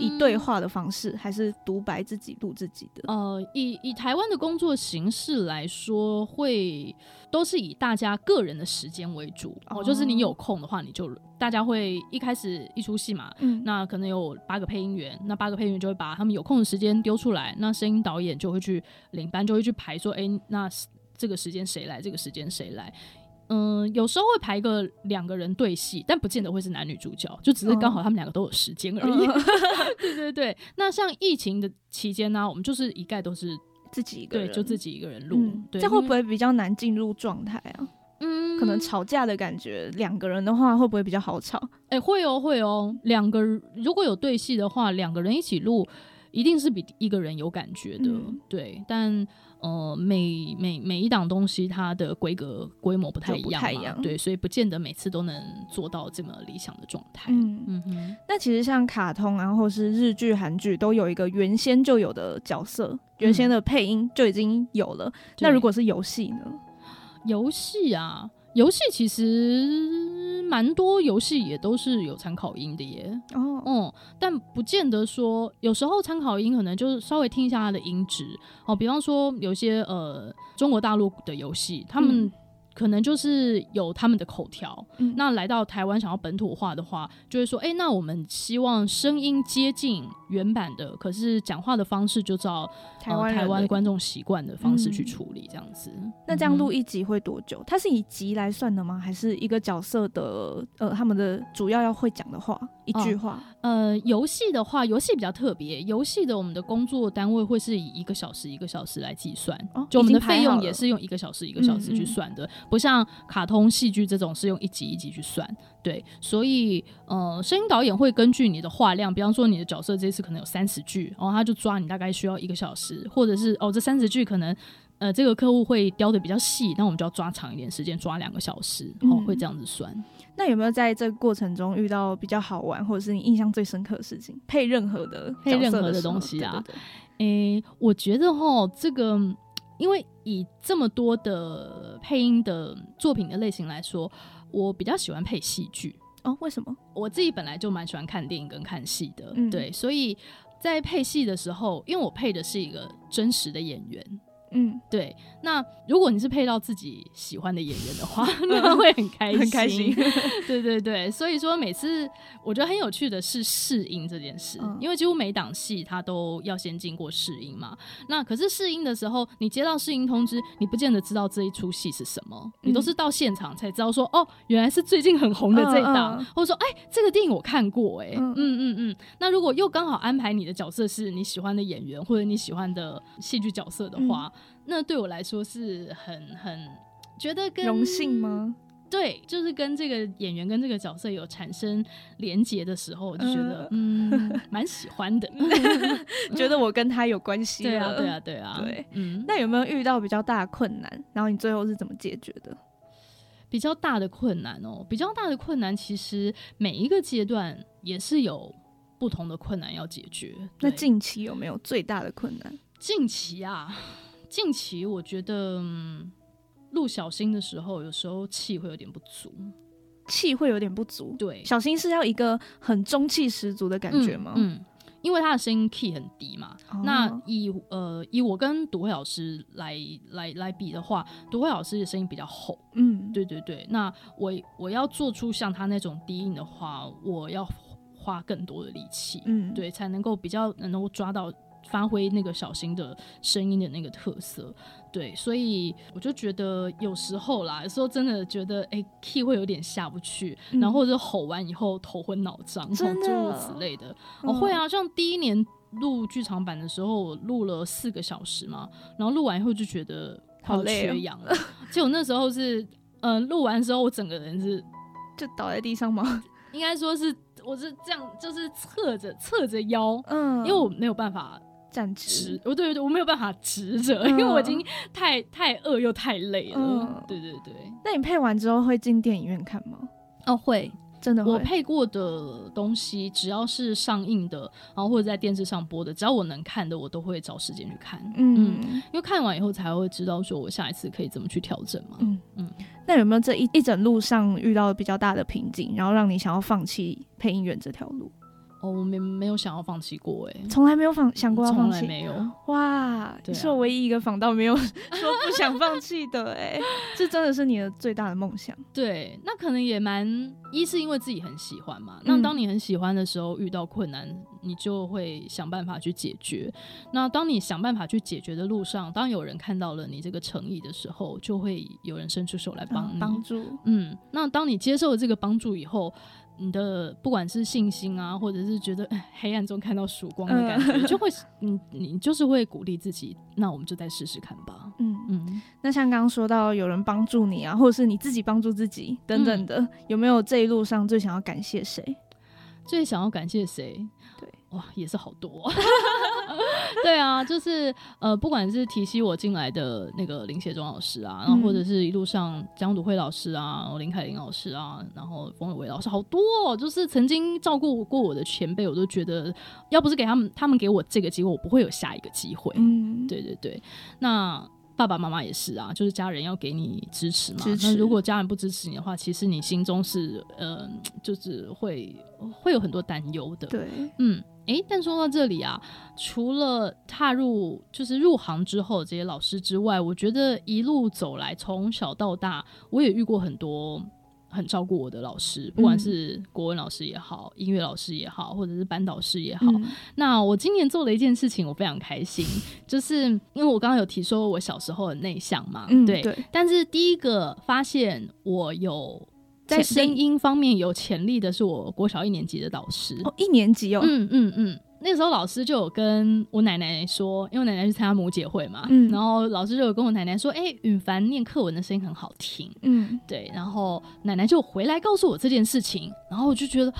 以对话的方式，还是独白自己录自己的？呃，以以台湾的工作形式来说，会都是以大家个人的时间为主。哦，就是你有空的话，你就大家会一开始一出戏嘛，嗯，那可能有八个配音员，那八个配音员就会把他们有空的时间丢出来，那声音导演就会去领班，就会去排说，哎、那这个时间谁来，这个时间谁来。嗯，有时候会排个两个人对戏，但不见得会是男女主角，就只是刚好他们两个都有时间而已。嗯 对对对，那像疫情的期间呢、我们就是一概都是自己一个对，人，就自己一个人录。嗯，对，这样会不？会比较难进入状态啊？嗯，可能吵架的感觉，两个人的话会不会比较好吵？哎、会哦会哦，两个人如果有对戏的话，两个人一起录，一定是比一个人有感觉的。嗯对，但呃，每每每一档东西它的规格规模不太一样对，所以不见得每次都能做到这么理想的状态。嗯，嗯哼，那其实像卡通啊，或是日剧、韩剧，都有一个原先就有的角色，原先的配音就已经有了。那如果是游戏呢？游戏啊，游戏其实蛮多游戏也都是有参考音的耶。哦，嗯，但不见得说，有时候参考音可能就是稍微听一下它的音质哦。比方说，有些呃中国大陆的游戏，他们嗯可能就是有他们的口条。嗯那来到台湾想要本土化的话，就会说，哎、那我们希望声音接近原版的，可是讲话的方式就照台湾呃、台湾观众习惯的方式去嗯处理，这样子。那这样录一集会多久？它是以集来算的吗？还是一个角色的呃他们的主要要会讲的话一句话？呃，游戏的话，游戏比较特别。游戏的我们的工作单位会是以一个小时一个小时来计算，哦就我们的费用也是用一个小时一个小时去算的，不像卡通、戏剧这种是用一集一集去算。对，所以呃，声音导演会根据你的话量，比方说你的角色这次可能有三十句，然后他就抓你大概需要一个小时，或者是哦这三十句可能。呃，这个客户会雕的比较细，那我们就要抓长一点时间，抓两个小时，哦，嗯会这样子算。那有没有在这个过程中遇到比较好玩，或者是你印象最深刻的事情？配任何的配任何的东西啊诶、我觉得哈，这个因为以这么多的配音的作品的类型来说，我比较喜欢配戏剧。哦，为什么？我自己本来就蛮喜欢看电影跟看戏的，嗯对，所以在配戏的时候，因为我配的是一个真实的演员。嗯，对，那如果你是配到自己喜欢的演员的话，那会很开心，很开心。对对对，所以说每次我觉得很有趣的是试音这件事，嗯。因为几乎每档戏它都要先经过试音嘛。那可是试音的时候，你接到试音通知，你不见得知道这一出戏是什么，你都是到现场才知道说，哦，原来是最近很红的这一档，或者说，哎，这个电影我看过、哎，嗯。嗯嗯嗯。那如果又刚好安排你的角色是你喜欢的演员或者你喜欢的戏剧角色的话，那对我来说是很很觉得跟荣幸吗？对，就是跟这个演员跟这个角色有产生连结的时候，我就觉得嗯蛮喜欢的。觉得我跟他有关系对啊，对啊，对啊，对。嗯，那有没有遇到比较大的困难？然后你最后是怎么解决的？比较大的困难哦，比较大的困难，其实每一个阶段也是有不同的困难要解决。那近期有没有最大的困难？近期啊，近期我觉得。嗯录小新的时候，有时候气会有点不足。气会有点不足。对，小新是要一个很中气十足的感觉吗？嗯，嗯因为他的声音 key 很低嘛。哦那以呃以我跟独慧老师来来来比的话，独慧老师的声音比较厚。嗯，对对对，那我我要做出像他那种低音的话，我要花更多的力气，嗯，对，才能够比较能够抓到。发挥那个小新的声音的那个特色，对，所以我就觉得有时候啦，有时候真的觉得哎、key 会有点下不去，嗯然后或者吼完以后头昏脑胀，诸如此类的。会啊，像第一年录剧场版的时候，我录了四个小时嘛，然后录完以后就觉得好缺氧了。结果那时候是，嗯、录完之后我整个人是，就倒在地上吗？应该说是我是这样，就是侧着侧着腰，嗯，因为我没有办法站直直，，哦对对对，我没有办法直着，嗯 因为我已经太太饿又太累了。嗯对对对，那你配完之后会进电影院看吗？哦会，真的会我配过的东西，只要是上映的，然后或者在电视上播的，只要我能看的，我都会找时间去看。嗯因为看完以后才会知道说我下一次可以怎么去调整嘛。嗯嗯那有没有这一一整路上遇到比较大的瓶颈，然后让你想要放弃配音员这条路？哦，我没没有想要放弃过哎、从来没有放想过要从放弃，来没有。哇！对啊你是我唯一一个访到没有 说不想放弃的、哎，这真的是你的最大的梦想。对，那可能也蛮一是因为自己很喜欢嘛。嗯那当你很喜欢的时候，遇到困难，你就会想办法去解决。那当你想办法去解决的路上，当有人看到了你这个诚意的时候，就会有人伸出手来帮你。帮助，嗯，那当你接受了这个帮助以后，你的不管是信心啊，或者是觉得哎黑暗中看到曙光的感觉，嗯就会你你就是会鼓励自己，那我们就再试试看吧。嗯，嗯，那像刚刚说到有人帮助你啊，或者是你自己帮助自己等等的，有没有这一路上最想要感谢谁？最想要感谢谁？对，哇，也是好多。对啊，就是呃，不管是提携我进来的那个林协忠老师啊，然后嗯或者是一路上江笃慧老师啊，然后林凯琳老师啊，然后冯伟伟老师，好多哦，就是曾经照顾过我的前辈，我都觉得要不是给他们，他们给我这个机会，我不会有下一个机会。嗯，对对对，那爸爸妈妈也是啊，就是家人要给你支持嘛。如果家人不支持你的话，其实你心中是呃，就是会会有很多担忧的。对，嗯，诶，但说到这里啊，除了踏入就是入行之后这些老师之外，我觉得一路走来，从小到大，我也遇过很多。很照顾我的老师，不管嗯。是国文老师也好，音乐老师也好，或者是班导师也好，嗯。那我今年做了一件事情，我非常开心，就是因为我刚刚有提说我小时候很内向嘛，对，但是第一个发现我有在声音方面有潜力的是我国小一年级的导师，哦，一年级哦，嗯嗯嗯。那时候老师就有跟我奶奶说，因为我奶奶去参加母姐会嘛，嗯。然后老师就有跟我奶奶说，哎、允凡念课文的声音很好听，嗯。对，然后奶奶就回来告诉我这件事情，然后我就觉得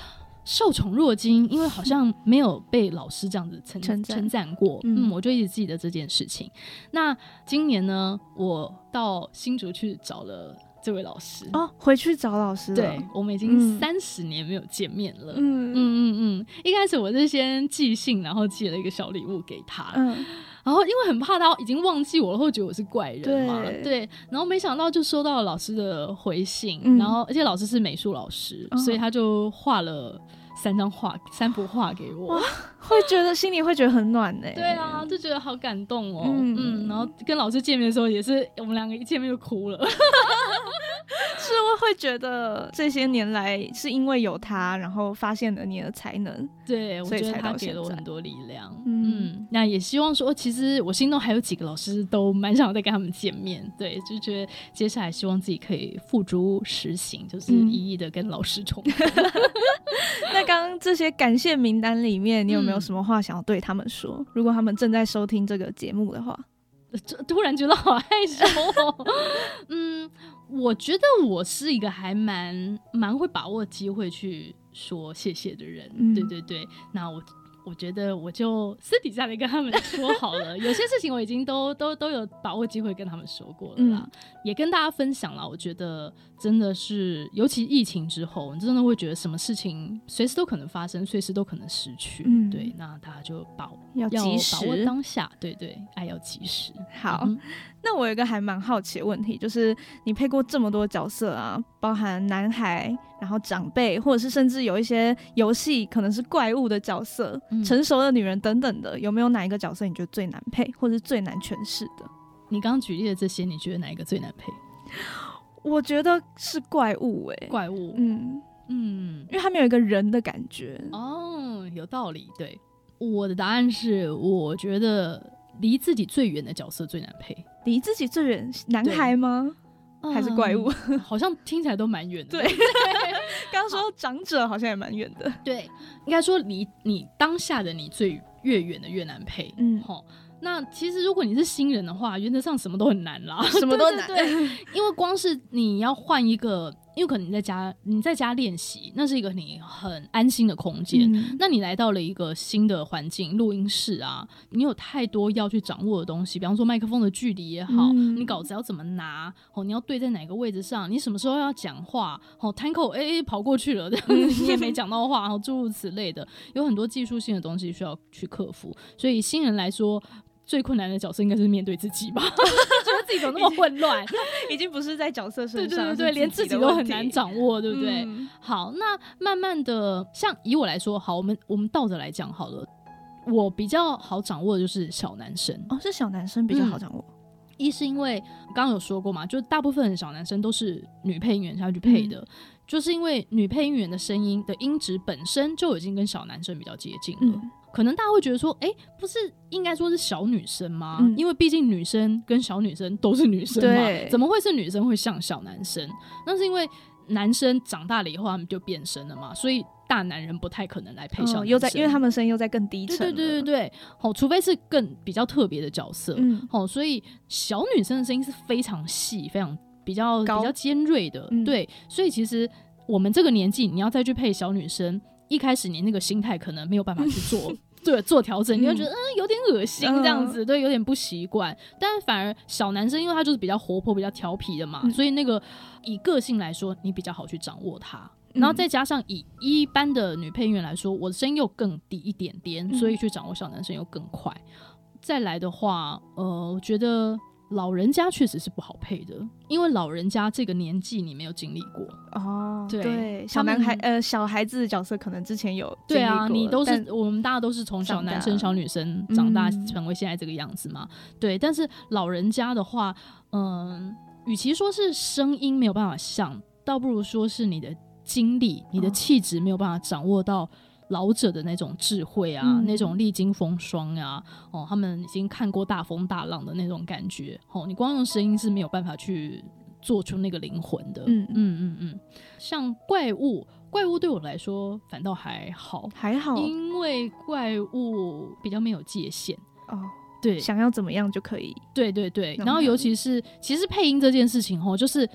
受宠若惊，因为好像没有被老师这样子称称赞。称赞过，嗯。嗯，我就一直记得这件事情。那今年呢，我到新竹去找了这位老师，哦，回去找老师，对，我们已嗯。经三十年没有见面了。嗯。嗯嗯嗯，一开始我是先寄信，然后寄了一个小礼物给他。嗯。然后因为很怕他已经忘记我了，会觉得我是怪人嘛，对。对。然后没想到就收到了老师的回信，嗯。然后而且老师是美术老师，哦所以他就画了三张画、三幅画给我。会觉得心里会觉得很暖呢、对啊，就觉得好感动哦。嗯嗯然后跟老师见面的时候，也是我们两个一见面就哭了。是我会觉得这些年来是因为有他，然后发现了你的才能。对，我所以觉得才给了我很多力量。嗯嗯，那也希望说，其实我心中还有几个老师都蛮想再跟他们见面。对，就觉得接下来希望自己可以付诸实行，就是嗯一一的跟老师重。那刚刚这些感谢名单里面，你有没有嗯什么话想要对他们说？如果他们正在收听这个节目的话，就突然觉得好害羞、哦。嗯，我觉得我是一个还蛮蛮会把握机会去说谢谢的人。嗯对对对，那我。我觉得我就私底下的跟他们说好了，有些事情我已经都都都有把握机会跟他们说过了啦，也跟大家分享了。我觉得真的是，尤其疫情之后，你真的会觉得什么事情随时都可能发生，随时都可能失去。嗯对，那大家就把要及要把握时。当下，对对，爱要及时。好，嗯那我有一个还蛮好奇的问题，就是你配过这么多角色啊，包含男孩，然后长辈，或者是甚至有一些游戏可能是怪物的角色，嗯成熟的女人等等的，有没有哪一个角色你觉得最难配，或者是最难诠释的？你刚刚举例的这些，你觉得哪一个最难配？我觉得是怪物哎、怪物，嗯，嗯，因为他没有一个人的感觉。哦，有道理。对，我的答案是，我觉得离自己最远的角色最难配，离自己最远，男孩吗？还是怪物？嗯好像听起来都蛮远的。对 刚刚说长者好像也蛮远的。对，应该说离你当下的你最越远的越难配。嗯，好，那其实如果你是新人的话，原则上什么都很难啦，什么都难。对对对因为光是你要换一个，因为可能你在家你在家练习，那是一个你很安心的空间。嗯那你来到了一个新的环境，录音室啊，你有太多要去掌握的东西，比方说麦克风的距离也好，嗯你稿子要怎么拿，哦，你要对在哪个位置上，你什么时候要讲话，哦，摊口哎哎跑过去了，这样子你也没讲到话，然后诸如此类的，有很多技术性的东西需要去克服，所以新人来说。最困难的角色应该是面对自己吧，觉 得 自己怎么那么混乱，已经不是在角色身上，对对对，连自己都很难掌，握，对不对？嗯好，那慢慢的，像以我来说，好，我们我们倒着来讲好了。我比较好掌握的就是小男生，哦，是小男生比较好掌握。一是因为刚刚有说过嘛，就大部分的小男生都是女配音员下去配的，就是因为女配音员的声音的音质本身就已经跟小男生比较接近了。嗯可能大家会觉得说，哎、不是应该说是小女生吗？嗯。因为毕竟女生跟小女生都是女生嘛，怎么会是女生会像小男生？那是因为男生长大了以后他们就变身了嘛，所以大男人不太可能来配小又在，因为他们声音又在更低沉。对对对对对，好，除非是更比较特别的角色，嗯。哦，所以小女生的声音是非常细、非常比较比较尖锐的，嗯。对，所以其实我们这个年纪，你要再去配小女生，一开始你那个心态可能没有办法去做。对，做调整，你会觉得嗯有点恶心这样子，对，有点不习惯。但反而小男生，因为他就是比较活泼、比较调皮的嘛，嗯所以那个以个性来说，你比较好去掌握他。嗯然后再加上以一般的女配音员来说，我的声音又更低一点点，嗯所以去掌握小男生又更快。再来的话，呃，我觉得老人家确实是不好配的，因为老人家这个年纪你没有经历过。哦，对对，小男孩呃小孩子的角色可能之前有对啊，你都是我们大家都是从小男生、小女生长大嗯成为现在这个样子嘛。对，但是老人家的话，嗯、与其说是声音没有办法像，倒不如说是你的经历、你的哦气质没有办法掌握到。老者的那种智慧啊，嗯那种历经风霜啊，哦，他们已经看过大风大浪的那种感觉，哦，你光用声音是没有办法去做出那个灵魂的。嗯嗯嗯嗯，像怪物，怪物对我来说反倒还好，还好因为怪物比较没有界限。哦，对想要怎么样就可以。对对对，然后尤其是其实配音这件事情吼，就是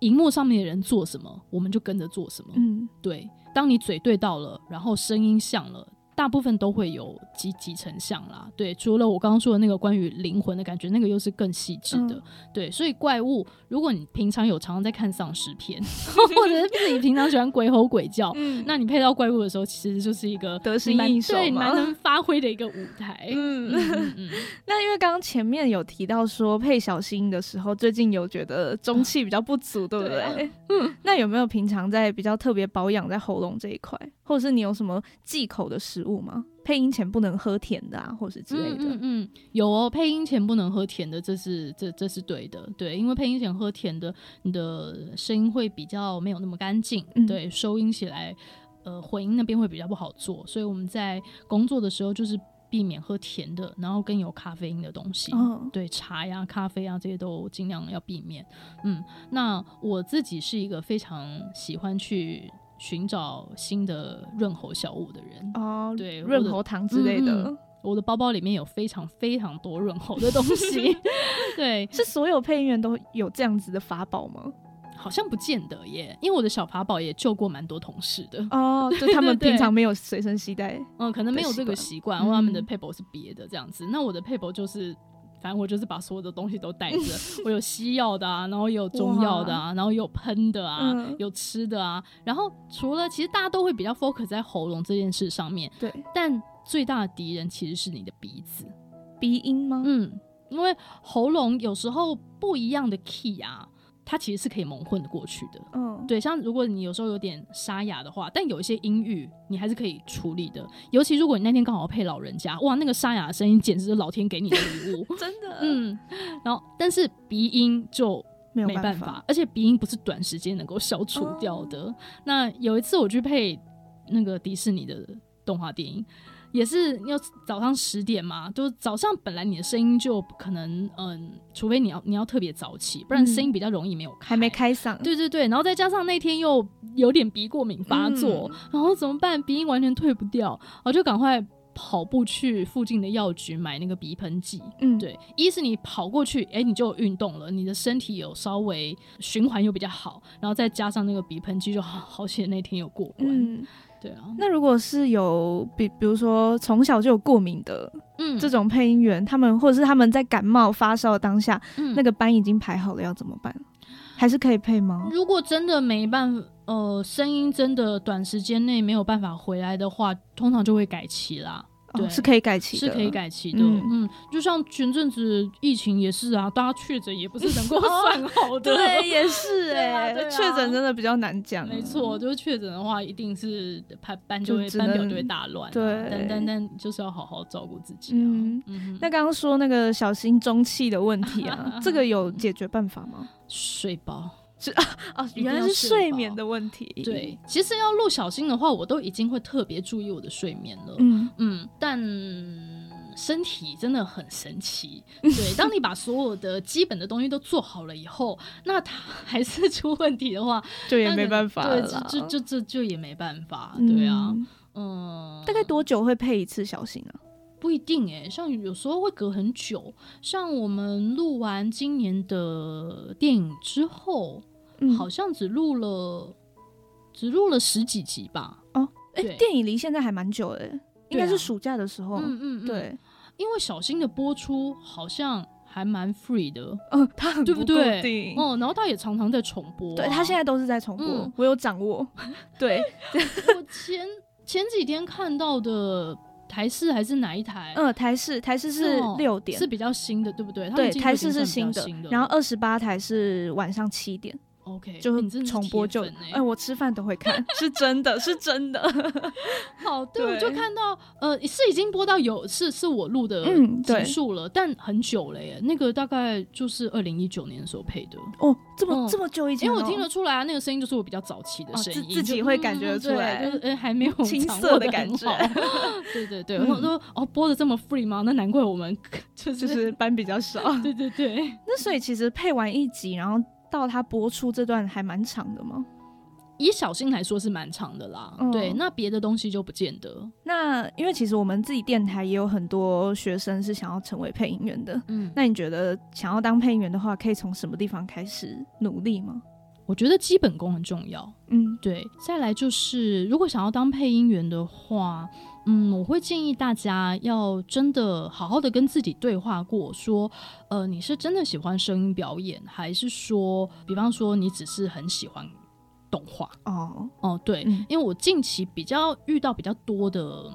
荧幕上面的人做什么，我们就跟着做什么。嗯，对，当你嘴对到了，然后声音像了，大部分都会有几几成像啦。对，除了我刚刚说的那个关于灵魂的感觉，那个又是更细致的。嗯对，所以怪物，如果你平常有常常在看丧尸片，或者是自己平常喜欢鬼吼鬼叫，嗯那你配到怪物的时候，其实就是一个得心，应手对蛮能发挥的一个舞台。嗯嗯嗯嗯，那因为刚刚前面有提到说配小新的时候，最近有觉得中气比较不足，对不对啊对？嗯，那有没有平常在比较特别保养在喉咙这一块，或者是你有什么忌口的食物吗？配音前不能喝甜的啊，或是之类的。嗯嗯嗯，有哦，配音前不能喝甜的，这是这这是对的，对，因为配音前喝甜的，你的声音会比较没有那么干净，嗯对，收音起来，呃，混音那边会比较不好做，所以我们在工作的时候就是避免喝甜的，然后跟有咖啡因的东西。嗯对茶呀、咖啡啊这些都尽量要避免。嗯，那我自己是一个非常喜欢去寻找新的润喉小物的人。哦，对润喉糖之类的，我的包包里面有非常非常多润喉的东西，对，是所有配音员都有这样子的法宝吗？好像不见得耶，因为我的小法宝也救过蛮多同事的，哦，就他们 平常没有随身携带。嗯，可能没有这个习惯，或他们的配 a 是别的这样子。那我的配 a 就是。反正我就是把所有的东西都带着，我有西药的啊，然后也有中药的啊，然后也有喷的啊，嗯有吃的啊。然后除了其实大家都会比较 focus 在喉咙这件事上面，对，但最大的敌人其实是你的鼻子。鼻音吗？嗯，因为喉咙有时候不一样的 key 啊，它其实是可以蒙混的过去的。嗯，对，像如果你有时候有点沙哑的话，但有一些音域你还是可以处理的。尤其如果你那天刚好配老人家，哇，那个沙哑的声音简直是老天给你的礼物。真的，嗯，然后但是鼻音就没办法。法，而且鼻音不是短时间能够消除掉的。那有一次我去配那个迪士尼的动画电影，也是要早上十点嘛，就是早上本来你的声音就可能嗯，除非你要你要特别早起，不然嗯声音比较容易没有开。还没开嗓，对对对，然后再加上那天又有点鼻过敏发作，嗯然后怎么办？鼻音完全退不掉，我就赶快跑步去附近的药局买那个鼻喷剂。嗯，对，一是你跑过去，哎，你就有运动了，你的身体有稍微循环又比较好，然后再加上那个鼻喷剂，就好好险那天有过关。嗯，对啊，那如果是有比比如说从小就有过敏的嗯这种配音员，他们或者是他们在感冒发烧的当下，嗯那个班已经排好了，要怎么办？还是可以配吗？如果真的没办法，呃，声音真的短时间内没有办法回来的话，通常就会改期啦。对哦，是可以改期的，是可以。改期的，嗯嗯就像前阵子疫情也是啊，大家确诊也不是能够算好的，对，也是 哎、对啊确诊真的比较难讲。没错，就是确诊的话，一定是班班就会班表就会大乱啊、对但但但就是要好好照顾自己啊。嗯嗯那刚刚说那个小心中气的问题啊，这个有解决办法吗？睡饱。哦，一定要原来是睡眠的问题。对，其实要录小新的话，我都已经会特别注意我的睡眠了。嗯，嗯，但身体真的很神奇。对，当你把所有的基本的东西都做好了以后，那它还是出问题的话，就也没办法对，了啦。就就就也没办法。对啊，嗯嗯，大概多久会配一次小新啊？不一定诶，像有时候会隔很久。像我们录完今年的电影之后，嗯。好像只录了只录了十几集吧。哦，哎、对。电影离现在还蛮久的，应该是暑假的时候。嗯嗯嗯，，对，因为小新的播出好像还蛮 free 的，嗯，他很对不对。哦，然后他也常常在重播啊、对，他现在都是在重播，嗯。我有掌握。对，我前前几天看到的台视还是哪一台？嗯，台视台视是哦六点，是比较新的，对不对？对，台已经算视是新的，然后二十八台是晚上七点，OK，就是重播就，哎、我吃饭都会看，是真的是真的。好，对，我就看到，呃，是已经播到有是是我录的集嗯对数了，但很久了耶，那个大概就是二零一九年的时候配的，哦，这么、嗯这么久以前、哦，因为我听得出来啊，那个声音就是我比较早期的声音，自己会感觉出来对就是呃还没有青涩的感觉 对对对，嗯我说哦播的这么 free 吗？那难怪我们就是就是班比较少。对对对，那所以其实配完一集，然后到它播出这段还蛮长的吗？以小新来说是蛮长的啦，嗯对，那别的东西就不见得，那因为其实我们自己电台也有很多学生是想要成为配音员的。嗯，那你觉得想要当配音员的话，可以从什么地方开始努力吗？我觉得基本功很重要。嗯对，再来就是如果想要当配音员的话，嗯，我会建议大家要真的好好的跟自己对话过，说，呃，你是真的喜欢声音表演，还是说，比方说你只是很喜欢动画？哦，哦，对，嗯因为我近期比较遇到比较多的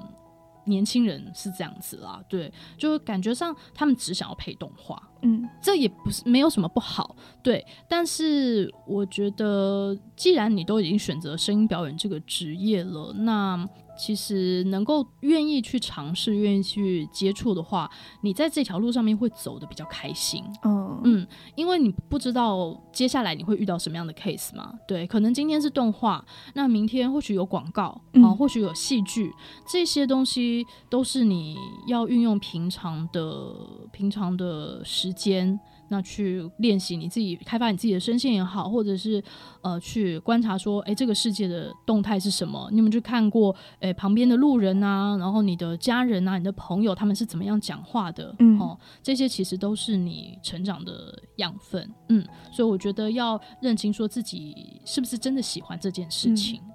年轻人是这样子啦，对，就感觉上他们只想要配动画，嗯这也不是没有什么不好，对。但是我觉得，既然你都已经选择声音表演这个职业了，那其实能够愿意去尝试、愿意去接触的话，你在这条路上面会走的比较开心。嗯嗯，因为你不知道接下来你会遇到什么样的 case 嘛。对，可能今天是动画，那明天或许有广告啊、嗯或许有戏剧，这些东西都是你要运用平常的平常的时间。那去练习你自己，开发你自己的声线也好，或者是呃去观察说，哎，这个世界的动态是什么？你有没有去看过，哎，旁边的路人啊，然后你的家人啊，你的朋友他们是怎么样讲话的？嗯哦，这些其实都是你成长的养分，嗯，所以我觉得要认清说自己是不是真的喜欢这件事情，嗯，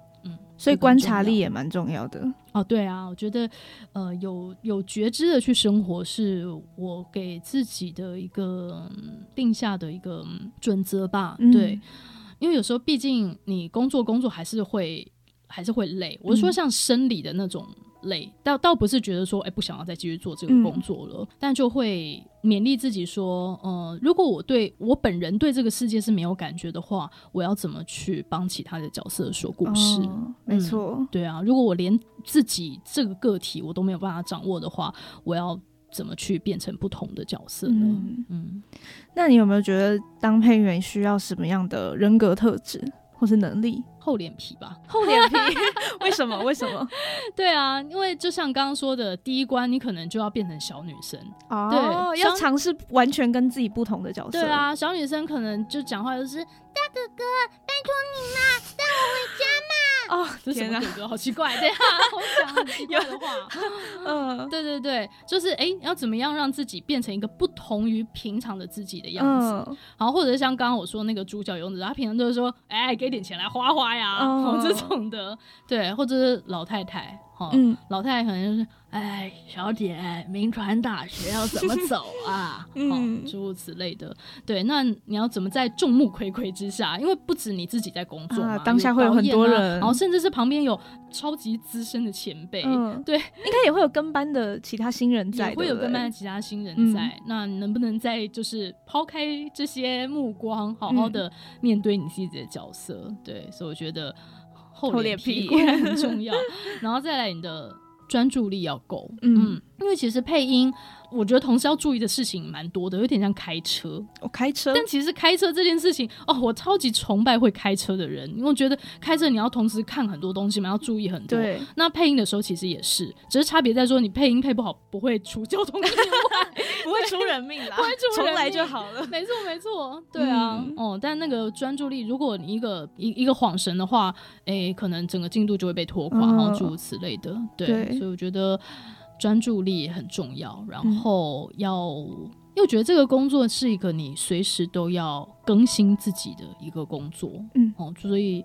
所以观察力也蛮重要的。哦，对啊，我觉得呃有有觉知的去生活是我给自己的一个、嗯定下的一个嗯准则吧，嗯。对，因为有时候毕竟你工作工作还是会还是会累，我是说嗯。像生理的那种累，倒倒不是觉得说哎不想要再继续做这个嗯工作了，但就会勉励自己说，呃，如果我对我本人对这个世界是没有感觉的话，我要怎么去帮其他的角色说故事？哦没错。对啊，如果我连自己这个个体我都没有办法掌握的话，我要怎么去变成不同的角色呢？嗯嗯，那你有没有觉得当配音员需要什么样的人格特质或是能力？厚脸皮吧。厚脸皮？为什么？为什么？对啊，因为就像刚刚说的，第一关你可能就要变成小女生。哦，对要尝试完全跟自己不同的角色。对，啊，小女生可能就讲话就是大哥哥，拜托你啦，带我回家嘛。哦，这是什么感觉？好奇怪，对啊，好讲很奇怪的 话。嗯对对对，就是哎，要怎么样让自己变成一个不同于平常的自己的样子？嗯好，或者是像刚刚我说那个主角勇子，他平常都是说，哎，给点钱来花花呀，这种的，对，或者是老太太，哈、嗯老太太可能就是，哎，小姐，名传大学要怎么走啊？诸如此类的，对，那你要怎么在众目睽睽之下，因为不止你自己在工作嘛，啊当下会有很多人然后甚至是旁边有超级资深的前辈，嗯，对，应该也会有跟班的其他新人在，也会有跟班的其他新人嗯在。那能不能在就是抛开这些目光，好嗯好的面对你自己的角色？对，所以我觉得厚厚脸脸皮 很重要，然后再来你的专注力要够。嗯嗯，因为其实配音，我觉得同时要注意的事情蛮多的，有点像开车。我开车，但其实开车这件事情，哦，我超级崇拜会开车的人，因为我觉得开车你要同时看很多东西嘛，要注意很多。对，那配音的时候其实也是，只是差别在说你配音配不好不会出交通意外。不会出人命啦，不会出人重来就好了。没错没错，对啊，嗯哦，但那个专注力，如果你一个一一个晃神的话，诶，可能整个进度就会被拖垮，嗯然后诸如此类的。对，对所以我觉得专注力也很重要，然嗯后要。因为我觉得这个工作是一个你随时都要更新自己的一个工作，嗯哦，所以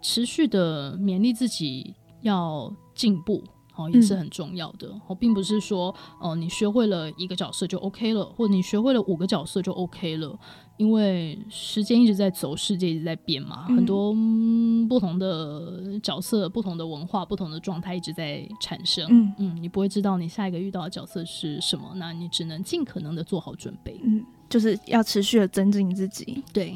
持续的勉励自己要进步。哦，也是嗯很重要的。哦，并不是说，哦、你学会了一个角色就 OK 了，或者你学会了五个角色就 OK 了，因为时间一直在走，世界一直在变嘛，嗯很多、嗯、不同的角色、不同的文化、不同的状态一直在产生。嗯嗯，你不会知道你下一个遇到的角色是什么，那你只能尽可能的做好准备。嗯，就是要持续的增进自己。对，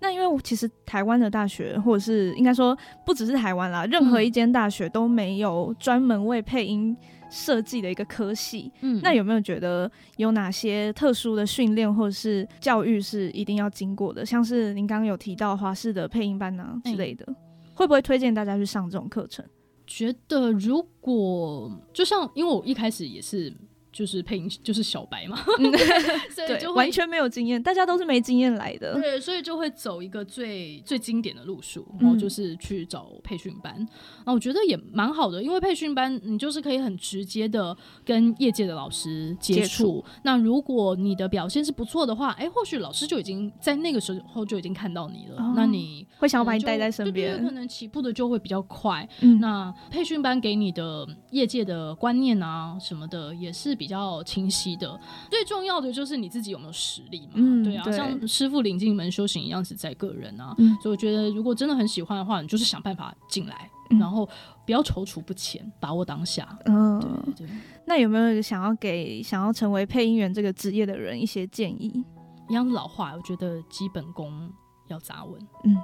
那因为我其实台湾的大学，或者是应该说不只是台湾啦，任何一间大学都没有专门为配音设计的一个科系。嗯那有没有觉得有哪些特殊的训练或者是教育是一定要经过的？像是您刚刚有提到华视的配音班啊之类的，会不会推荐大家去上这种课程？觉得如果就像，因为我一开始也是就是配音就是小白嘛，所以对，就完全没有经验，大家都是没经验来的。对，所以就会走一个最最经典的路数，嗯然后就是去找培训班。那我觉得也蛮好的，因为培训班你就是可以很直接的跟业界的老师接接触。那如果你的表现是不错的话，哎，或许老师就已经在那个时候就已经看到你了。哦那你会想要把你带在身对对对可。能起步的就会比较快。嗯，那培训班给你的业界的观念啊什么的也是比较清晰的。最重要的就是你自己有没有实力嘛。嗯对啊，对像师傅领进门修行一样是在个人啊。嗯所以我觉得如果真的很喜欢的话，你就是想办法进来，嗯然后不要踌躇不前，把握当下。嗯，对对，那有没有想要给想要成为配音员这个职业的人一些建议？一样是老话，我觉得基本功要杂文。嗯，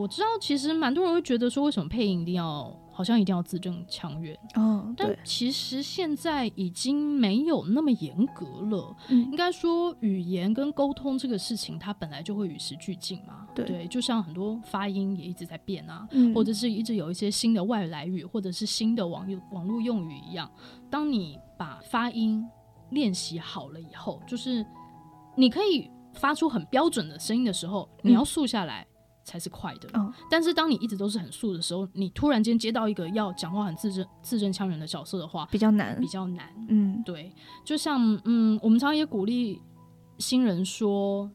我知道其实蛮多人会觉得说，为什么配音一定要好像一定要字正腔圆？哦，但，其实现在已经没有那么严格了。嗯应该说，语言跟沟通这个事情，它本来就会与时俱进嘛。对就像很多发音也一直在变啊，嗯或者是一直有一些新的外来语，或者是新的网用网络用语一样。当你把发音练习好了以后，就是你可以发出很标准的声音的时候，你要竖下来。才是快的，嗯但是当你一直都是很竖的时候，你突然间接到一个要讲话很字正字正腔圆的角色的话，比较难比。较难。嗯对，就像嗯，我们常常也鼓励新人说，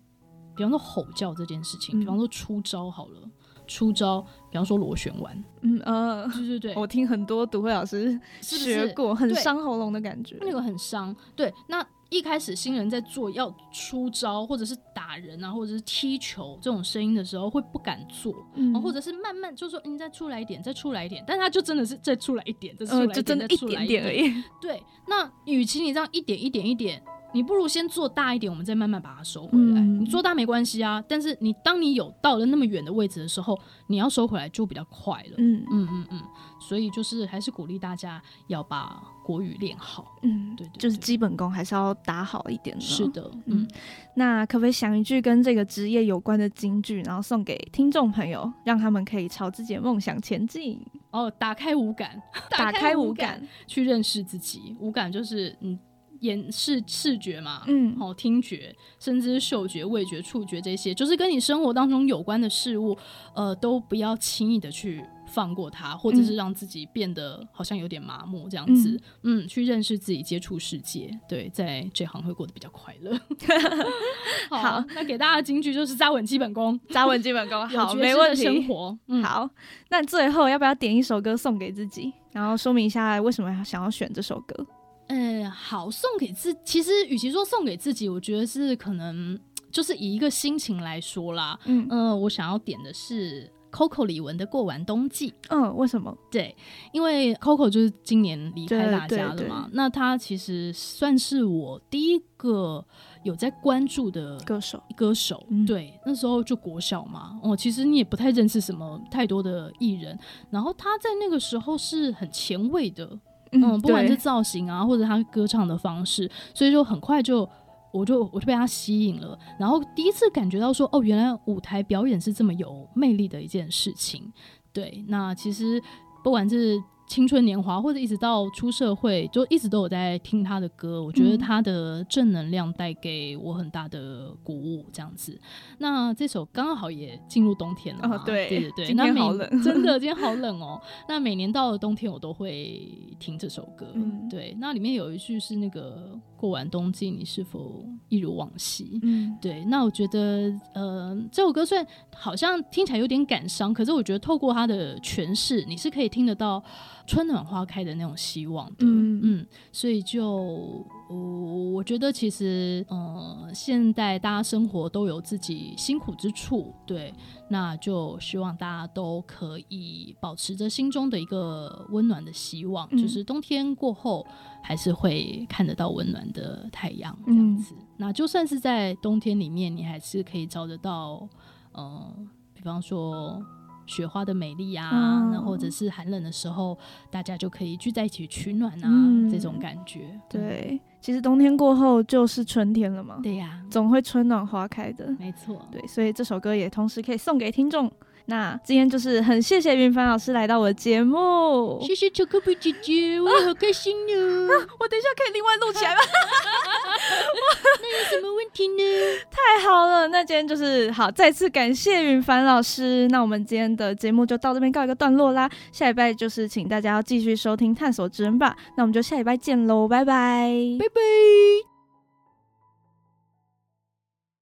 比方说吼叫这件事情，嗯比方说出招好了，出招，比方说螺旋丸，嗯呃，对对对，我听很多读会老师学过，很伤喉咙的感觉。那个很伤。对，那一开始新人在做要出招，或者是打人啊，或者是踢球这种声音的时候，会不敢做，或者是慢慢就说你再出来一点，再出来一点，但他就真的是再出来一点，再出来呃，一点，就真的出来点点而已。对，那与其你这样一点一点一点，你不如先做大一点，我们再慢慢把它收回来。嗯你做大没关系啊，但是你当你有到了那么远的位置的时候，你要收回来就比较快了。嗯嗯嗯嗯，所以就是还是鼓励大家要把国语练好。嗯，对就是基本功还是要打好一点的。是。的，嗯嗯，那可不可以想一句跟这个职业有关的金句，然后送给听众朋友，让他们可以朝自己的梦想前进，哦，打开五感，打开五五感。去认识自己。五感就是嗯，眼视视觉嘛，嗯好、听觉，甚至是嗅觉、味觉、触觉这些，就是跟你生活当中有关的事物，呃，都不要轻易的去放过它，或者是让自己变得好像有点麻木这样子。嗯去认识自己，接触世界，对，在这行会过得比较快乐。好，好那给大家的金句就是扎稳基本功，扎稳基本功，好，没问题。生活。嗯，好，那最后要不要点一首歌送给自己，然后说明一下为什么想要选这首歌？呃，好，送给自，其实与其说送给自己，我觉得是可能就是以一个心情来说啦。嗯呃、我想要点的是 Coco 李玟的《过完冬季》。嗯，为什么？对，因为 Coco 就是今年离开大家对了嘛，那他其实算是我第一个有在关注的歌手？歌手，嗯对，那时候就国小嘛，哦，其实你也不太认识什么太多的艺人，然后他在那个时候是很前卫的，嗯，不管是造型啊，或者他歌唱的方式，所以就很快就。我就我就被他吸引了，然后第一次感觉到说，哦，原来舞台表演是这么有魅力的一件事情。对，那其实不管是青春年华，或者一直到出社会，就一直都有在听他的歌。我觉得嗯他的正能量带给我很大的鼓舞，这样子。那这首刚好也进入冬天了嘛，哦对对对对，今天好冷 真的今天好冷哦。那每年到了冬天，我都会听这首歌。嗯对，那里面有一句是那个“过完冬季，你是否一如往昔”。嗯对，那我觉得，呃，这首歌虽然好像听起来有点感伤，可是我觉得透过它的诠释，你是可以听得到春暖花开的那种希望的。嗯嗯，所以就我、我觉得其实，呃，现在大家生活都有自己辛苦之处，对，那就希望大家都可以保持着心中的一个温暖的希望，嗯就是冬天过后还是会看得到温暖的太阳这样嗯子。那就算是在冬天里面，你还是可以找得到，嗯，比方说。雪花的美丽啊，嗯那、或者是寒冷的时候，大家就可以聚在一起取暖啊，嗯这种感觉。嗯对，其实冬天过后就是春天了嘛，对呀、总会春暖花开的。没错。对，所以这首歌也同时可以送给听众，那今天就是很谢谢云帆老师来到我的节目，谢谢巧克力姐姐，我好开心呢。我等一下可以另外录起来吗？那有什么问题呢？太好了，那今天就是好，再次感谢云帆老师。那我们今天的节目就到这边告一个段落啦，下礼拜就是请大家要继续收听探索之人吧。那我们就下礼拜见喽，拜拜，拜拜。